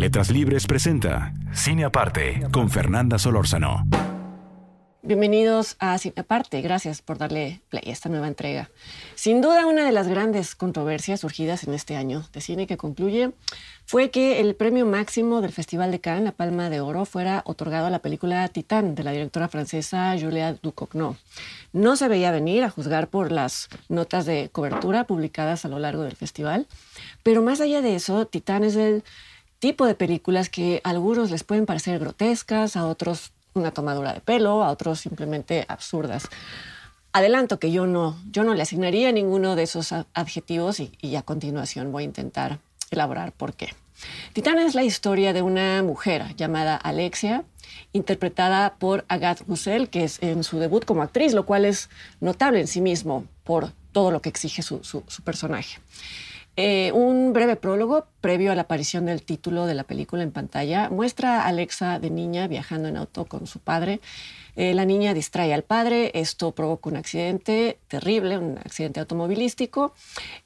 Letras Libres presenta Cine Aparte con Fernanda Solórzano. Bienvenidos a Cine Aparte, gracias por darle play a esta nueva entrega. Sin duda, una de las grandes controversias surgidas en este año de cine que concluye fue que el premio máximo del Festival de Cannes, la Palma de Oro, fuera otorgado a la película Titán de la directora francesa Julia Ducournau. No se veía venir a juzgar por las notas de cobertura publicadas a lo largo del festival, pero más allá de eso, Titán es el tipo de películas que a algunos les pueden parecer grotescas, a otros una tomadura de pelo, a otros simplemente absurdas. Adelanto que yo no, yo no le asignaría ninguno de esos adjetivos y, a continuación voy a intentar elaborar por qué. Titán es la historia de una mujer llamada Alexia, interpretada por Agathe Roussel, que es en su debut como actriz, lo cual es notable en sí mismo por todo lo que exige su, su personaje. Eh, un breve prólogo previo a la aparición del título de la película en pantalla muestra a Alexa de niña viajando en auto con su padre. Eh, la niña distrae al padre, esto provoca un accidente terrible, un accidente automovilístico,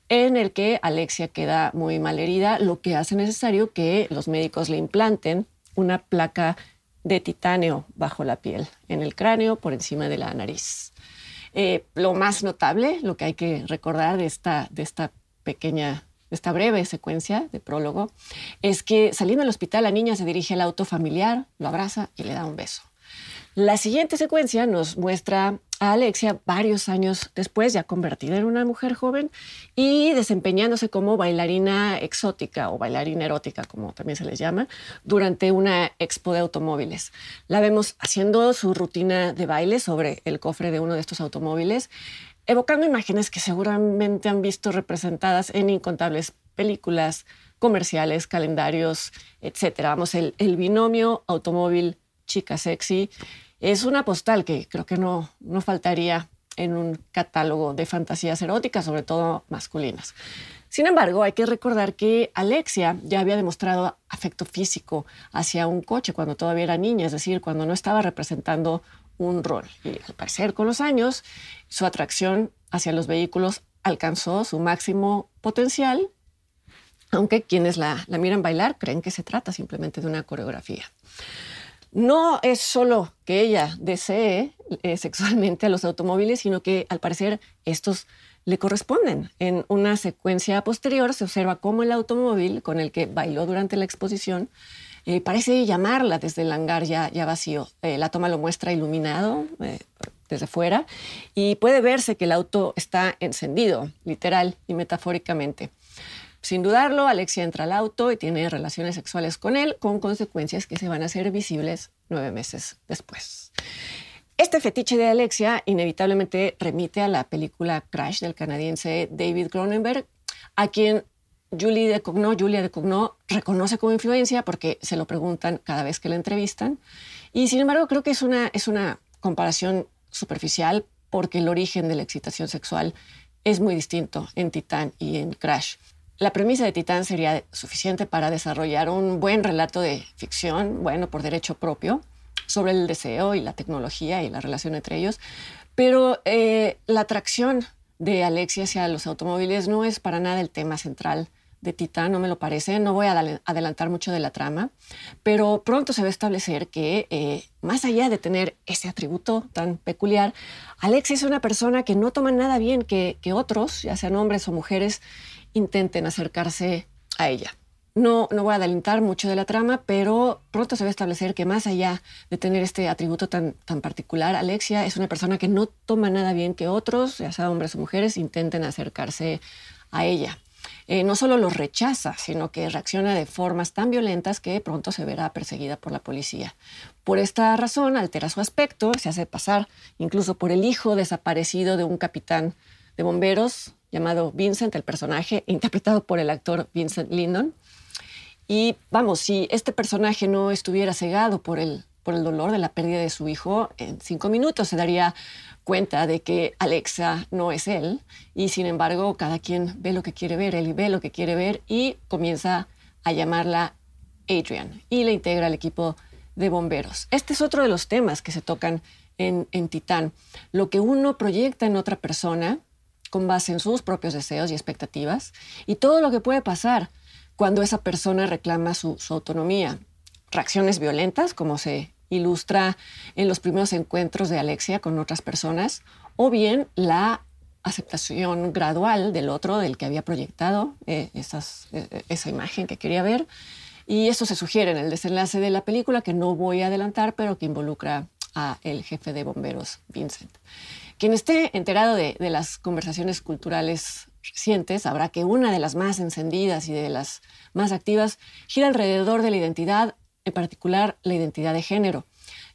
en el que Alexia queda muy mal herida, lo que hace necesario que los médicos le implanten una placa de titanio bajo la piel, en el cráneo, por encima de la nariz. Eh, lo más notable, lo que hay que recordar de esta, de esta pequeña, esta breve secuencia de prólogo, es que saliendo del hospital la niña se dirige al auto familiar, lo abraza y le da un beso. La siguiente secuencia nos muestra a Alexia varios años después, ya convertida en una mujer joven y desempeñándose como bailarina exótica o bailarina erótica, como también se les llama, durante una expo de automóviles. La vemos haciendo su rutina de baile sobre el cofre de uno de estos automóviles evocando imágenes que seguramente han visto representadas en incontables películas, comerciales, calendarios, etc. Vamos, el, el binomio automóvil chica sexy es una postal que creo que no, no faltaría en un catálogo de fantasías eróticas, sobre todo masculinas. Sin embargo, hay que recordar que Alexia ya había demostrado afecto físico hacia un coche cuando todavía era niña, es decir, cuando no estaba representando un rol. Y al parecer, con los años, su atracción hacia los vehículos alcanzó su máximo potencial, aunque quienes la, la miran bailar creen que se trata simplemente de una coreografía. No es solo que ella desee eh, sexualmente a los automóviles, sino que al parecer estos le corresponden. En una secuencia posterior se observa cómo el automóvil con el que bailó durante la exposición eh, parece llamarla desde el hangar ya, vacío. Eh, la toma lo muestra iluminado eh, desde fuera y puede verse que el auto está encendido, literal y metafóricamente. Sin dudarlo, Alexia entra al auto y tiene relaciones sexuales con él, con consecuencias que se van a hacer visibles nueve meses después. Este fetiche de Alexia inevitablemente remite a la película Crash del canadiense David Cronenberg, a quien Julie de Julia de Cogno reconoce como influencia porque se lo preguntan cada vez que la entrevistan. Y sin embargo, creo que es una, es una comparación superficial porque el origen de la excitación sexual es muy distinto en Titán y en Crash. La premisa de Titán sería suficiente para desarrollar un buen relato de ficción, bueno, por derecho propio, sobre el deseo y la tecnología y la relación entre ellos, pero eh, la atracción de Alexia hacia los automóviles no es para nada el tema central de Titán, no me lo parece, no voy a adelantar mucho de la trama, pero pronto se va a establecer que eh, más allá de tener ese atributo tan peculiar, Alexia es una persona que no toma nada bien que, que otros, ya sean hombres o mujeres, intenten acercarse a ella. No, no voy a adelantar mucho de la trama, pero pronto se va a establecer que más allá de tener este atributo tan, tan particular, Alexia es una persona que no toma nada bien que otros, ya sea hombres o mujeres, intenten acercarse a ella. Eh, no solo los rechaza, sino que reacciona de formas tan violentas que pronto se verá perseguida por la policía. Por esta razón, altera su aspecto, se hace pasar incluso por el hijo desaparecido de un capitán de bomberos llamado Vincent, el personaje, interpretado por el actor Vincent Lindon. Y vamos, si este personaje no estuviera cegado por el, por el dolor de la pérdida de su hijo, en cinco minutos se daría cuenta de que Alexa no es él y sin embargo cada quien ve lo que quiere ver, él ve lo que quiere ver y comienza a llamarla Adrian y le integra al equipo de bomberos. Este es otro de los temas que se tocan en, en Titán. Lo que uno proyecta en otra persona con base en sus propios deseos y expectativas y todo lo que puede pasar cuando esa persona reclama su, su autonomía. Reacciones violentas, como se ilustra en los primeros encuentros de Alexia con otras personas, o bien la aceptación gradual del otro, del que había proyectado eh, esas, eh, esa imagen que quería ver. Y eso se sugiere en el desenlace de la película, que no voy a adelantar, pero que involucra a el jefe de bomberos, Vincent. Quien esté enterado de, de las conversaciones culturales recientes sabrá que una de las más encendidas y de las más activas gira alrededor de la identidad en particular la identidad de género.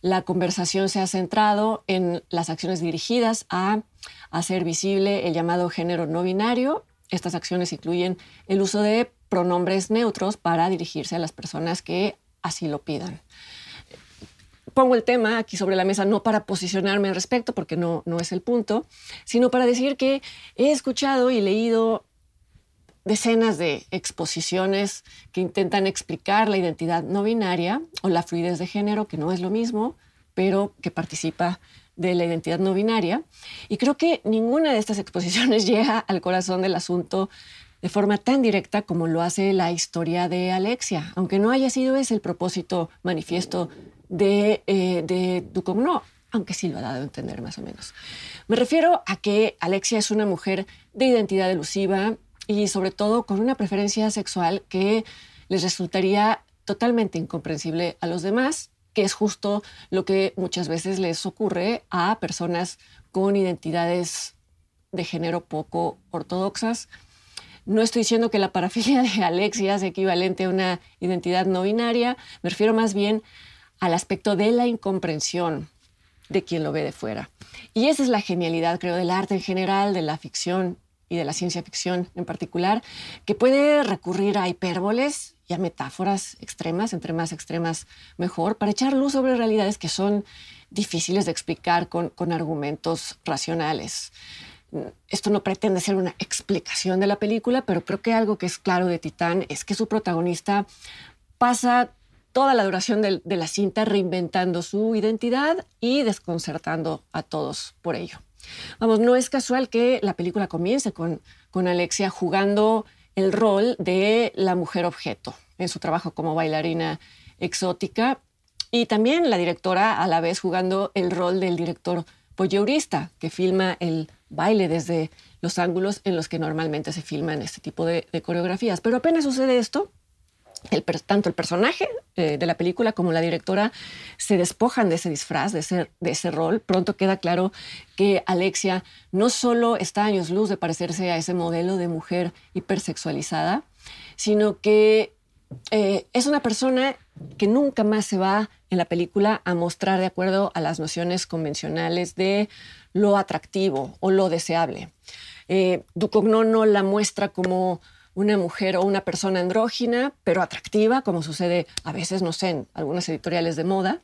La conversación se ha centrado en las acciones dirigidas a hacer visible el llamado género no binario. Estas acciones incluyen el uso de pronombres neutros para dirigirse a las personas que así lo pidan. Pongo el tema aquí sobre la mesa no para posicionarme al respecto, porque no, no es el punto, sino para decir que he escuchado y leído decenas de exposiciones que intentan explicar la identidad no binaria o la fluidez de género, que no es lo mismo, pero que participa de la identidad no binaria. Y creo que ninguna de estas exposiciones llega al corazón del asunto de forma tan directa como lo hace la historia de Alexia, aunque no haya sido ese el propósito manifiesto de, eh, de aunque sí lo ha dado a entender más o menos. Me refiero a que Alexia es una mujer de identidad elusiva, y sobre todo con una preferencia sexual que les resultaría totalmente incomprensible a los demás, que es justo lo que muchas veces les ocurre a personas con identidades de género poco ortodoxas. No estoy diciendo que la parafilia de Alexia es equivalente a una identidad no binaria, me refiero más bien al aspecto de la incomprensión de quien lo ve de fuera. Y esa es la genialidad, creo, del arte en general, de la ficción y de la ciencia ficción en particular, que puede recurrir a hipérboles y a metáforas extremas, entre más extremas mejor, para echar luz sobre realidades que son difíciles de explicar con, con argumentos racionales. Esto no pretende ser una explicación de la película, pero creo que algo que es claro de Titán es que su protagonista pasa toda la duración de, de la cinta reinventando su identidad y desconcertando a todos por ello. Vamos, no es casual que la película comience con, con Alexia jugando el rol de la mujer objeto en su trabajo como bailarina exótica y también la directora a la vez jugando el rol del director polleurista que filma el baile desde los ángulos en los que normalmente se filman este tipo de, de coreografías. Pero apenas sucede esto, el, tanto el personaje eh, de la película como la directora se despojan de ese disfraz, de ese, de ese rol. Pronto queda claro que Alexia no solo está años luz de parecerse a ese modelo de mujer hipersexualizada, sino que eh, es una persona que nunca más se va en la película a mostrar de acuerdo a las nociones convencionales de lo atractivo o lo deseable. Eh, no la muestra como una mujer o una persona andrógina, pero atractiva, como sucede a veces, no sé, en algunas editoriales de moda,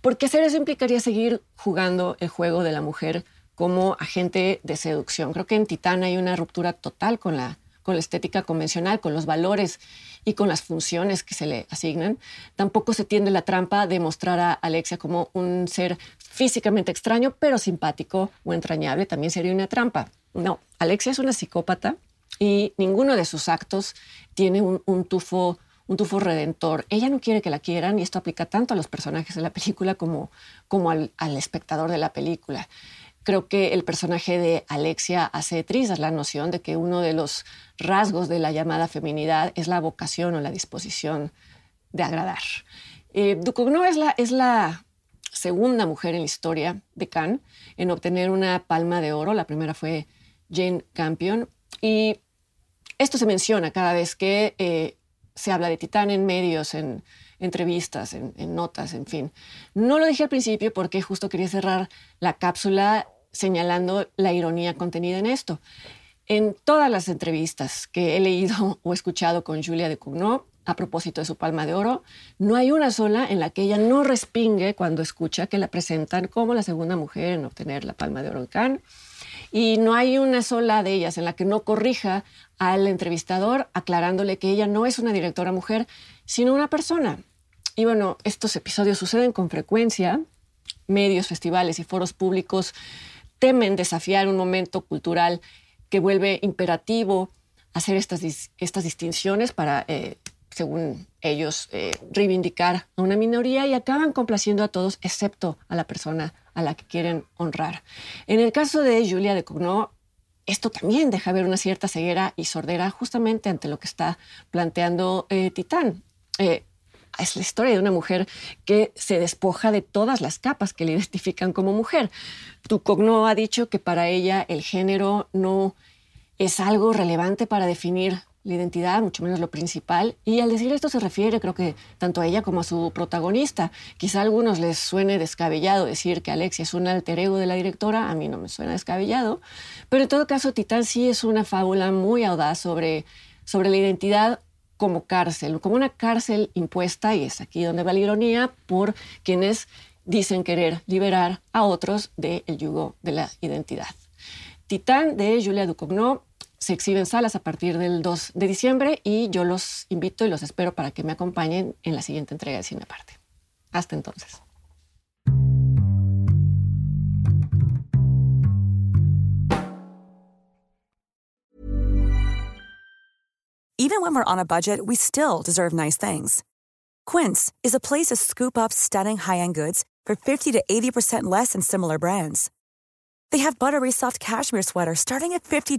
porque hacer eso implicaría seguir jugando el juego de la mujer como agente de seducción. Creo que en Titán hay una ruptura total con la, con la estética convencional, con los valores y con las funciones que se le asignan. Tampoco se tiende la trampa de mostrar a Alexia como un ser físicamente extraño, pero simpático o entrañable. También sería una trampa. No, Alexia es una psicópata y ninguno de sus actos tiene un, tufo un tufo redentor. Ella no quiere que la quieran y esto aplica tanto a los personajes de la película como, como al, espectador de la película. Creo que el personaje de Alexia hace trizas la noción de que uno de los rasgos de la llamada feminidad es la vocación o la disposición de agradar. Eh, es la, es la segunda mujer en la historia de Cannes en obtener una palma de oro. La primera fue Jane Campion. Y esto se menciona cada vez que eh, se habla de Titán en medios, en entrevistas, en, notas, en fin. No lo dije al principio porque justo quería cerrar la cápsula señalando la ironía contenida en esto. En todas las entrevistas que he leído o escuchado con Julia de Cugnot, a propósito de su palma de oro, no hay una sola en la que ella no respingue cuando escucha que la presentan como la segunda mujer en obtener la palma de oro de Cannes. Y no hay una sola de ellas en la que no corrija al entrevistador aclarándole que ella no es una directora mujer, sino una persona. Y bueno, estos episodios suceden con frecuencia. Medios, festivales y foros públicos temen desafiar un momento cultural que vuelve imperativo hacer estas, estas distinciones para eh, según ellos, eh, reivindicar a una minoría y acaban complaciendo a todos, excepto a la persona a la que quieren honrar. En el caso de Julia de Cognot, esto también deja ver una cierta ceguera y sordera justamente ante lo que está planteando eh, Titán. Eh, es la historia de una mujer que se despoja de todas las capas que le identifican como mujer. Tu Cogno ha dicho que para ella el género no es algo relevante para definir la identidad, mucho menos lo principal. Y al decir esto se refiere, creo que tanto a ella como a su protagonista. Quizá a algunos les suene descabellado decir que Alexia es un alter ego de la directora, a mí no me suena descabellado, pero en todo caso Titán sí es una fábula muy audaz sobre, sobre la identidad como cárcel, como una cárcel impuesta, y es aquí donde va la ironía, por quienes dicen querer liberar a otros del yugo de la identidad. Titán de Julia Ducognau se exhiben salas a partir del 2 de diciembre y yo los invito y los espero para que me acompañen en la siguiente entrega de Cine Aparte. Hasta entonces. Even when we're on a budget, we still deserve nice things. Quince is a place to scoop up stunning high-end goods for 50 to 80% less than similar brands. They have buttery soft cashmere sweaters starting at $50